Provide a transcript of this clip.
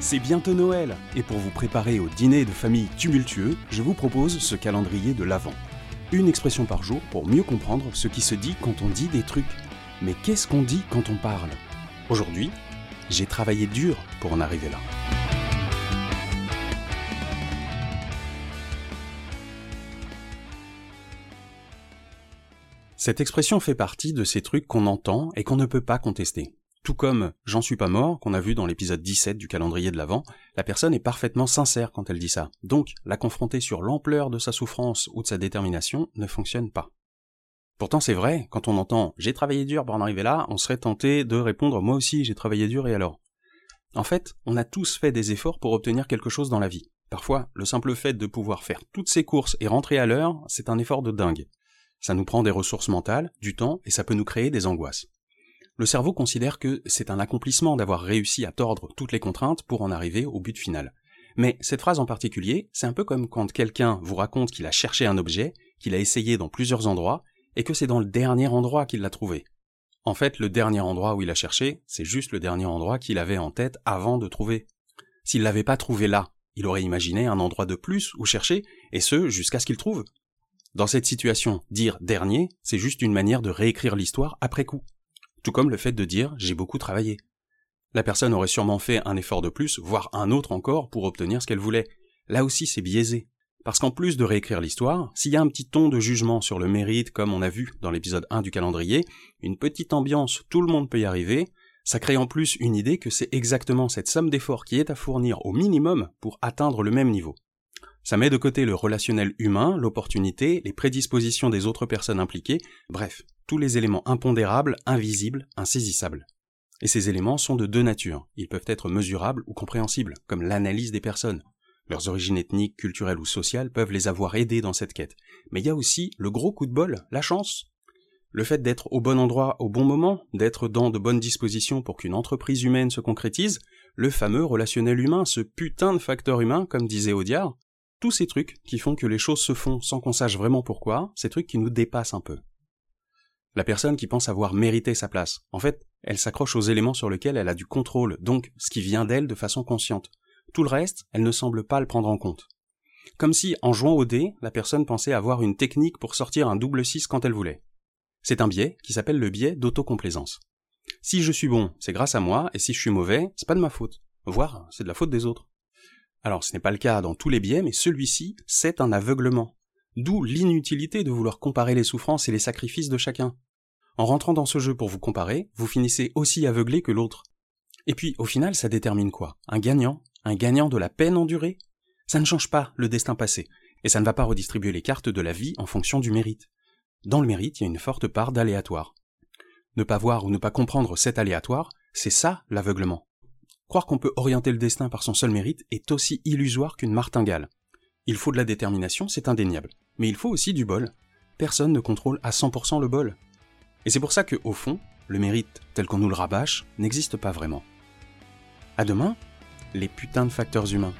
C'est bientôt Noël, et pour vous préparer au dîner de famille tumultueux, je vous propose ce calendrier de l'Avent. Une expression par jour pour mieux comprendre ce qui se dit quand on dit des trucs. Mais qu'est-ce qu'on dit quand on parle? Aujourd'hui, j'ai travaillé dur pour en arriver là. Cette expression fait partie de ces trucs qu'on entend et qu'on ne peut pas contester. Tout comme J'en suis pas mort, qu'on a vu dans l'épisode 17 du calendrier de l'Avent, la personne est parfaitement sincère quand elle dit ça. Donc, la confronter sur l'ampleur de sa souffrance ou de sa détermination ne fonctionne pas. Pourtant, c'est vrai, quand on entend J'ai travaillé dur pour en arriver là, on serait tenté de répondre Moi aussi, j'ai travaillé dur et alors? En fait, on a tous fait des efforts pour obtenir quelque chose dans la vie. Parfois, le simple fait de pouvoir faire toutes ses courses et rentrer à l'heure, c'est un effort de dingue. Ça nous prend des ressources mentales, du temps, et ça peut nous créer des angoisses. Le cerveau considère que c'est un accomplissement d'avoir réussi à tordre toutes les contraintes pour en arriver au but final. Mais cette phrase en particulier, c'est un peu comme quand quelqu'un vous raconte qu'il a cherché un objet, qu'il a essayé dans plusieurs endroits, et que c'est dans le dernier endroit qu'il l'a trouvé. En fait, le dernier endroit où il a cherché, c'est juste le dernier endroit qu'il avait en tête avant de trouver. S'il l'avait pas trouvé là, il aurait imaginé un endroit de plus où chercher, et ce, jusqu'à ce qu'il trouve. Dans cette situation, dire dernier, c'est juste une manière de réécrire l'histoire après coup. Tout comme le fait de dire j'ai beaucoup travaillé. La personne aurait sûrement fait un effort de plus, voire un autre encore, pour obtenir ce qu'elle voulait. Là aussi, c'est biaisé. Parce qu'en plus de réécrire l'histoire, s'il y a un petit ton de jugement sur le mérite, comme on a vu dans l'épisode 1 du calendrier, une petite ambiance, tout le monde peut y arriver, ça crée en plus une idée que c'est exactement cette somme d'efforts qui est à fournir au minimum pour atteindre le même niveau. Ça met de côté le relationnel humain, l'opportunité, les prédispositions des autres personnes impliquées, bref, tous les éléments impondérables, invisibles, insaisissables. Et ces éléments sont de deux natures. Ils peuvent être mesurables ou compréhensibles, comme l'analyse des personnes. Leurs origines ethniques, culturelles ou sociales peuvent les avoir aidés dans cette quête. Mais il y a aussi le gros coup de bol, la chance. Le fait d'être au bon endroit au bon moment, d'être dans de bonnes dispositions pour qu'une entreprise humaine se concrétise, le fameux relationnel humain, ce putain de facteur humain, comme disait Audiard, tous ces trucs qui font que les choses se font sans qu'on sache vraiment pourquoi, ces trucs qui nous dépassent un peu. La personne qui pense avoir mérité sa place, en fait, elle s'accroche aux éléments sur lesquels elle a du contrôle, donc ce qui vient d'elle de façon consciente. Tout le reste, elle ne semble pas le prendre en compte. Comme si, en jouant au dé, la personne pensait avoir une technique pour sortir un double 6 quand elle voulait. C'est un biais qui s'appelle le biais d'autocomplaisance. Si je suis bon, c'est grâce à moi, et si je suis mauvais, c'est pas de ma faute. Voire, c'est de la faute des autres. Alors ce n'est pas le cas dans tous les biais, mais celui-ci, c'est un aveuglement. D'où l'inutilité de vouloir comparer les souffrances et les sacrifices de chacun. En rentrant dans ce jeu pour vous comparer, vous finissez aussi aveuglé que l'autre. Et puis, au final, ça détermine quoi? Un gagnant? Un gagnant de la peine endurée? Ça ne change pas le destin passé, et ça ne va pas redistribuer les cartes de la vie en fonction du mérite. Dans le mérite, il y a une forte part d'aléatoire. Ne pas voir ou ne pas comprendre cet aléatoire, c'est ça l'aveuglement. Croire qu'on peut orienter le destin par son seul mérite est aussi illusoire qu'une martingale. Il faut de la détermination, c'est indéniable. Mais il faut aussi du bol. Personne ne contrôle à 100% le bol. Et c'est pour ça que, au fond, le mérite, tel qu'on nous le rabâche, n'existe pas vraiment. À demain, les putains de facteurs humains.